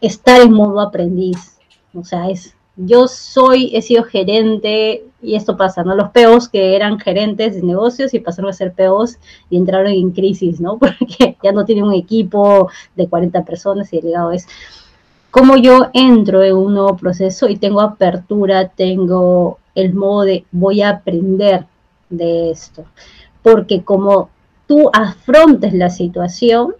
estar en modo aprendiz. O sea, es yo soy, he sido gerente, y esto pasa, ¿no? Los POs que eran gerentes de negocios y pasaron a ser POs y entraron en crisis, ¿no? Porque ya no tienen un equipo de 40 personas y el legado es cómo yo entro en un nuevo proceso y tengo apertura, tengo el modo de voy a aprender de esto. Porque como tú afrontes la situación,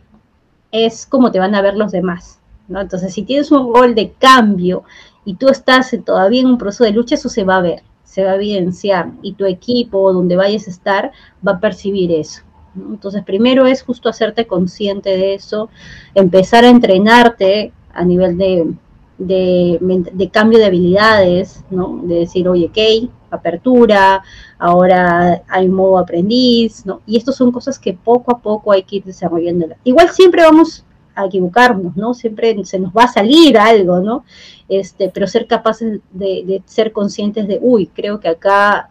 es como te van a ver los demás. ¿No? Entonces, si tienes un rol de cambio y tú estás todavía en un proceso de lucha, eso se va a ver, se va a evidenciar y tu equipo, donde vayas a estar, va a percibir eso. Entonces, primero es justo hacerte consciente de eso, empezar a entrenarte a nivel de, de, cambio de habilidades, ¿no? De decir, oye, ok, apertura, ahora hay modo aprendiz, ¿no? Y estas son cosas que poco a poco hay que ir desarrollando. Igual siempre vamos equivocarnos, ¿no? Siempre se nos va a salir algo, ¿no? Este, pero ser capaces de, ser conscientes de, uy, creo que acá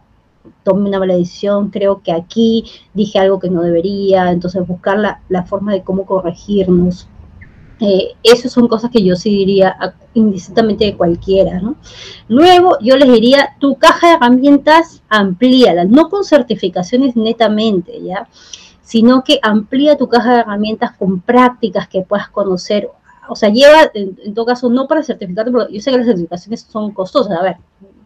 tomé una mala decisión, creo que aquí dije algo que no debería, entonces buscar la, la forma de cómo corregirnos, eh, esas son cosas que yo sí diría indistintamente de cualquiera, ¿no? Luego yo les diría, tu caja de herramientas amplíala, no con certificaciones netamente, ¿ya? Sino que amplía tu caja de herramientas con prácticas que puedas conocer. O sea, lleva, en, todo caso, no para certificarte, porque yo sé que las certificaciones son costosas. A ver,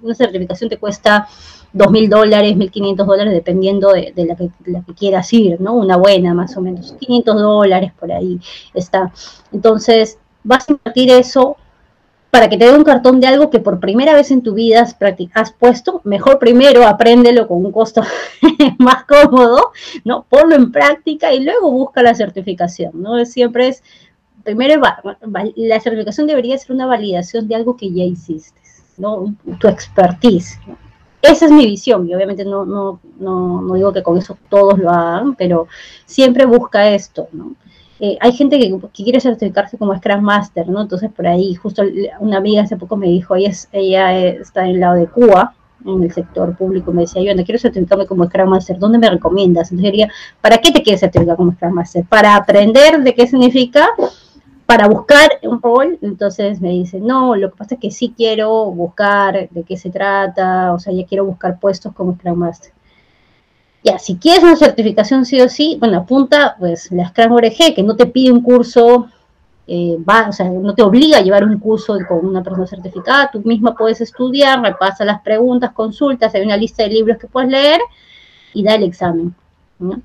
una certificación te cuesta dos mil dólares, mil quinientos dólares, dependiendo de, la, que, la, que, quieras ir, ¿no? Una buena, más o menos, 500 dólares por ahí está. Entonces, vas a invertir eso para que te dé un cartón de algo que por primera vez en tu vida has, puesto, mejor primero apréndelo con un costo más cómodo, ¿no? Ponlo en práctica y luego busca la certificación, ¿no? Siempre es, primero la certificación debería ser una validación de algo que ya hiciste, ¿no? Tu expertise, ¿no? Esa es mi visión y obviamente no, no, no, no digo que con eso todos lo hagan, pero siempre busca esto, ¿no? Eh, hay gente que, quiere certificarse como Scrum Master, ¿no? Entonces por ahí, justo una amiga hace poco me dijo, ella, es, ella está en el lado de Cuba, en el sector público, me decía, yo no quiero certificarme como Scrum Master, ¿dónde me recomiendas? Entonces diría, ¿para qué te quieres certificar como Scrum Master? ¿Para aprender de qué significa? para buscar un rol, entonces me dice, no, lo que pasa es que sí quiero buscar de qué se trata, o sea, ya quiero buscar puestos como Scrum Master. Ya, si quieres una certificación sí o sí, bueno, apunta pues la Scrum ORG, que no te pide un curso, eh, va, o sea, no te obliga a llevar un curso con una persona certificada, tú misma puedes estudiar, repasa las preguntas, consultas, hay una lista de libros que puedes leer y da el examen. ¿no?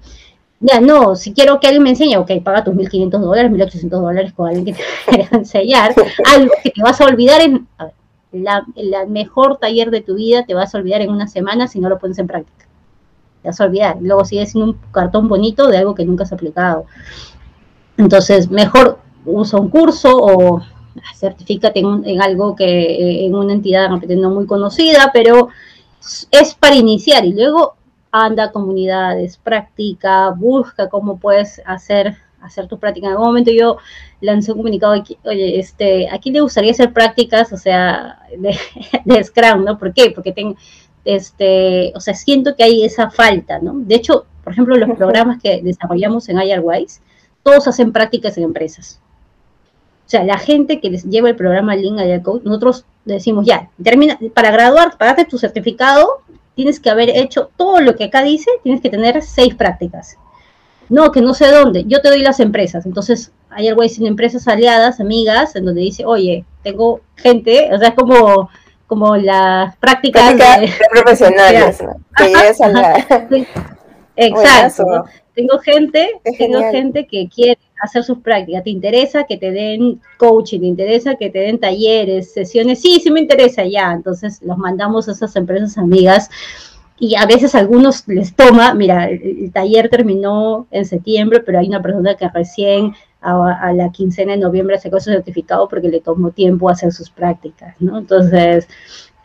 ya no, si quiero que alguien me enseñe, ok, paga tus 1.500 dólares, 1.800 dólares con alguien que te quiera enseñar, algo que te vas a olvidar en, a ver, la, mejor taller de tu vida te vas a olvidar en una semana si no lo pones en práctica. Te vas a olvidar. Luego sigues sin un cartón bonito de algo que nunca has aplicado. Entonces, mejor usa un curso o certifícate en, en algo que en una entidad no muy conocida, pero es para iniciar y luego anda a comunidades, practica, busca cómo puedes hacer, hacer tu práctica. En algún momento yo lancé un comunicado, aquí, oye, este, ¿a quién le gustaría hacer prácticas, o sea, de, Scrum, ¿no? ¿Por qué? Porque tengo, este, o sea, siento que hay esa falta, ¿no? De hecho, por ejemplo, los programas que desarrollamos en Airwise, todos hacen prácticas en empresas. O sea, la gente que les lleva el programa Link Agile Code, nosotros decimos, ya, termina, para graduar, tu certificado, tienes que haber hecho todo lo que acá dice, tienes que tener seis prácticas. no, que no sé dónde, yo te doy las empresas. Entonces, hay algo empresas aliadas, amigas, en donde dice, oye, tengo gente, o sea, es como, como las prácticas de, profesionales, Exacto. Tengo gente, tengo gente que quiere hacer sus prácticas. ¿Te interesa que te den coaching? ¿Te interesa que te den talleres, sesiones? Sí, sí me interesa ya. Entonces los mandamos a esas empresas amigas y a veces a algunos les toma, mira, el, taller terminó en septiembre, pero hay una persona que recién a, la quincena de noviembre sacó su certificado porque le tomó tiempo hacer sus prácticas, ¿no? Entonces,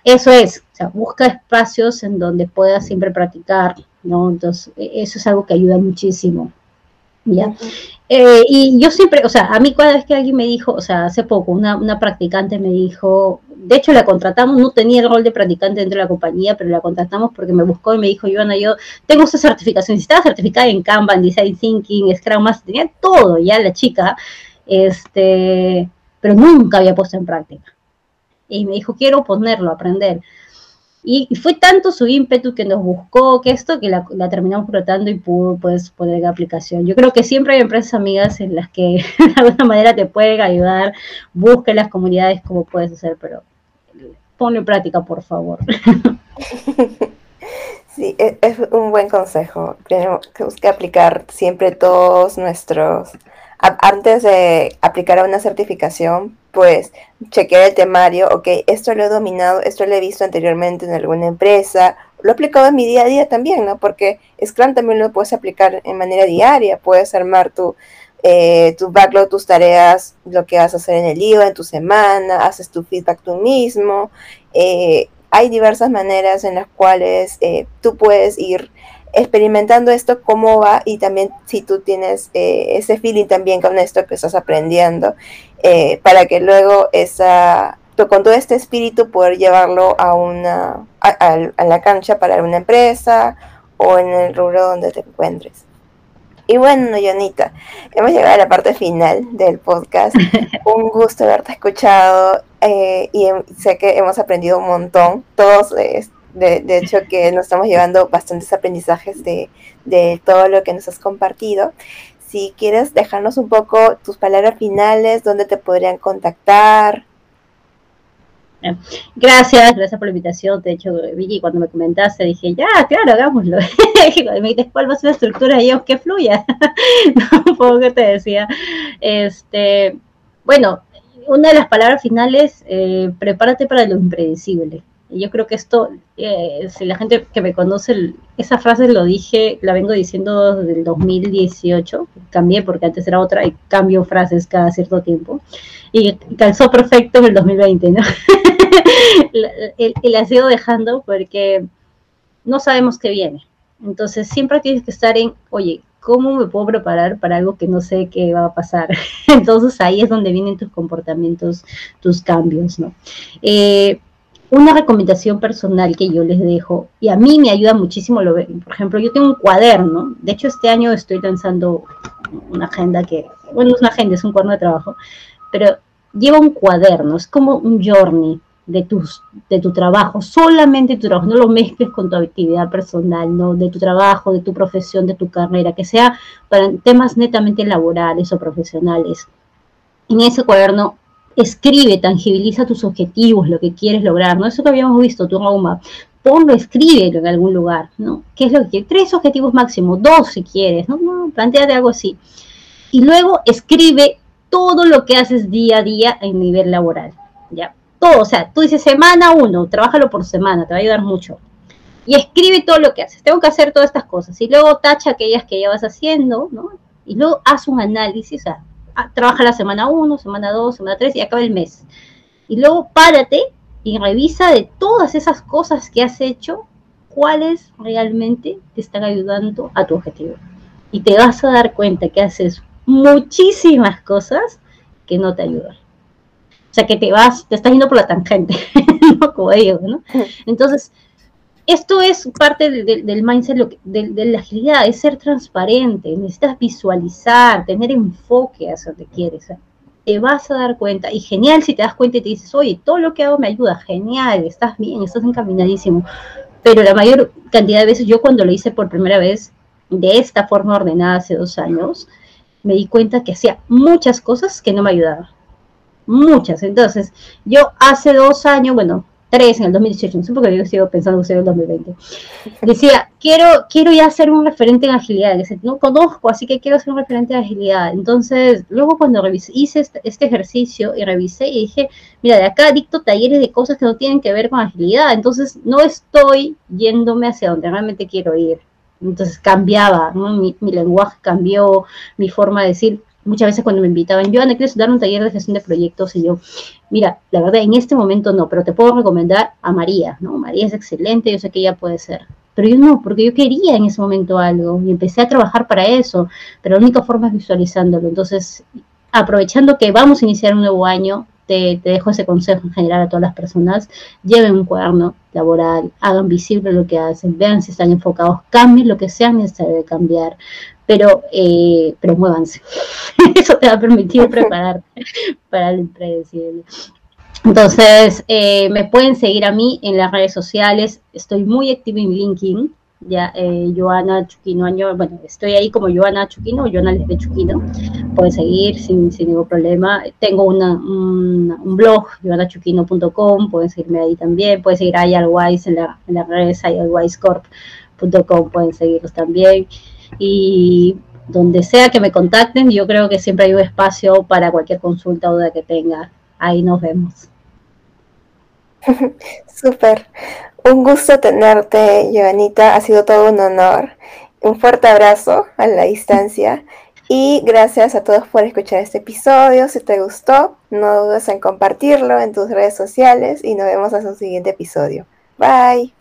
eso es, o sea, busca espacios en donde puedas siempre practicar, ¿no? Entonces, e, eso es algo que ayuda muchísimo. ¿ya? Eh, y yo siempre, o sea, a mí cada vez que alguien me dijo, o sea, hace poco, una, una practicante me dijo, de hecho la contratamos, no tenía el rol de practicante dentro de la compañía, pero la contratamos porque me buscó y me dijo, Ivana, yo tengo esta certificación, estaba certificada en Kanban, Design Thinking, Scrum Master, tenía todo ya la chica, este, pero nunca había puesto en práctica. Y me dijo, quiero ponerlo, aprender. Y, fue tanto su ímpetu que nos buscó que esto que la, terminamos tratando y pudo pues, poner en aplicación. Yo creo que siempre hay empresas amigas en las que de alguna manera te pueden ayudar, busca las comunidades como puedes hacer, pero ponlo en práctica, por favor. Sí, e, es un buen consejo. Tenemos que aplicar siempre todos nuestros antes de aplicar a una certificación, pues chequear el temario, ok, esto lo he dominado, esto lo he visto anteriormente en alguna empresa, lo he aplicado en mi día a día también, ¿no? Porque Scrum también lo puedes aplicar en manera diaria, puedes armar tu, eh, tu backlog, tus tareas, lo que vas a hacer en el día, en tu semana, haces tu feedback tú mismo. Eh, hay diversas maneras en las cuales eh, tú puedes ir experimentando esto, cómo va y también si tú tienes eh, ese feeling también con esto que estás aprendiendo, eh, para que luego esa, con todo este espíritu poder llevarlo a, una, a, la cancha para una empresa o en el rubro donde te encuentres. Y bueno, Jonita, hemos llegado a la parte final del podcast. Un gusto haberte escuchado eh, y sé que hemos aprendido un montón. Todos de, hecho, que nos estamos llevando bastantes aprendizajes de, todo lo que nos has compartido. Si quieres dejarnos un poco tus palabras finales, dónde te podrían contactar. Gracias, gracias por la invitación. De hecho, Vicky, cuando me comentaste, dije, ya, claro, hagámoslo. me dijiste, ¿cuál va a ser la estructura? Y yo, que fluya. un poco que te decía. Este, bueno, una de las palabras finales, eh, prepárate para lo impredecible. Y yo creo que esto, eh, si la gente que me conoce, esa frase lo dije, la vengo diciendo desde el 2018, cambié porque antes era otra y cambio frases cada cierto tiempo. Y calzó perfecto en el 2020, ¿no? y la sigo dejando porque no sabemos qué viene. Entonces siempre tienes que estar en, oye, ¿cómo me puedo preparar para algo que no sé qué va a pasar? Entonces ahí es donde vienen tus comportamientos, tus cambios, ¿no? Eh, una recomendación personal que yo les dejo, y a mí me ayuda muchísimo, lo, por ejemplo, yo tengo un cuaderno, de hecho este año estoy lanzando una agenda que, bueno, no es una agenda, es un cuaderno de trabajo, pero lleva un cuaderno, es como un journey de, tus, de tu trabajo, solamente tu trabajo, no lo mezcles con tu actividad personal, ¿no? de tu trabajo, de tu profesión, de tu carrera, que sea para temas netamente laborales o profesionales. En ese cuaderno escribe, tangibiliza tus objetivos, lo que quieres lograr, ¿no? Eso que habíamos visto, tu roadmap. Ponlo, escríbelo en algún lugar, ¿no? ¿Qué es lo que quieres? Tres objetivos máximos, dos si quieres, ¿no? no planteate algo así. Y luego escribe todo lo que haces día a día en nivel laboral, ¿ya? O sea, tú dices semana uno, trabájalo por semana, te va a ayudar mucho. Y escribe todo lo que haces. Tengo que hacer todas estas cosas. Y luego tacha aquellas que ya vas haciendo, ¿no? Y luego haz un análisis, o sea, Ah, trabaja la semana 1, semana 2, semana 3 y acaba el mes. Y luego párate y revisa de todas esas cosas que has hecho, cuáles realmente te están ayudando a tu objetivo. Y te vas a dar cuenta que haces muchísimas cosas que no te ayudan. O sea, que te vas, te estás yendo por la tangente, ¿no? Como ellos, ¿no? Entonces, esto es parte del mindset de, la agilidad, es ser transparente, necesitas visualizar, tener enfoque a donde quieres. Te vas a dar cuenta, y genial si te das cuenta y te dices, oye, todo lo que hago me ayuda, genial, estás bien, estás encaminadísimo. Pero la mayor cantidad de veces, yo cuando lo hice por primera vez, de esta forma ordenada hace dos años, me di cuenta que hacía muchas cosas que no me ayudaban. Muchas. Entonces, yo hace dos años, bueno, tres en el 2018, no sé por qué yo sigo pensando que en el 2020, decía, quiero, quiero ya ser un referente en agilidad, no conozco, así que quiero ser un referente en agilidad. Entonces, luego cuando revisé, hice este, este, ejercicio y revisé y dije, mira, de acá dicto talleres de cosas que no tienen que ver con agilidad, entonces no estoy yéndome hacia donde realmente quiero ir. Entonces cambiaba, mi, mi lenguaje cambió, mi forma de decir, muchas veces cuando me invitaban, yo, Ana, ¿quieres dar un taller de gestión de proyectos? Y yo, mira, la verdad, en este momento no, pero te puedo recomendar a María, ¿no? María es excelente, yo sé que ella puede ser. Pero yo no, porque yo quería en ese momento algo y empecé a trabajar para eso, pero la única forma es visualizándolo. Entonces, aprovechando que vamos a iniciar un nuevo año, te, dejo ese consejo en general a todas las personas, lleven un cuaderno laboral, hagan visible lo que hacen, vean si están enfocados, cambien lo que sea necesario de cambiar, pero, eh, muévanse. Eso te va a permitir prepararte para el impredecible. Entonces, eh, me pueden seguir a mí en las redes sociales. Estoy muy activa en LinkedIn. Ya, eh, Joana Chuquino, bueno, estoy ahí como Joana Chuquino o Joana de Chuquino. Pueden seguir sin, sin ningún problema. Tengo una, un, blog, joanachuquino.com. Pueden seguirme ahí también. Pueden seguir a IRWise en la, en la red, IRWisecorp.com. Pueden seguirlos también y donde sea que me contacten, yo creo que siempre hay un espacio para cualquier consulta o duda que tenga. Ahí nos vemos. Súper. Un gusto tenerte, Joanita. Ha sido todo un honor. Un fuerte abrazo a la distancia. Y gracias a todos por escuchar este episodio. Si te gustó, no dudes en compartirlo en tus redes sociales y nos vemos en un siguiente episodio. Bye.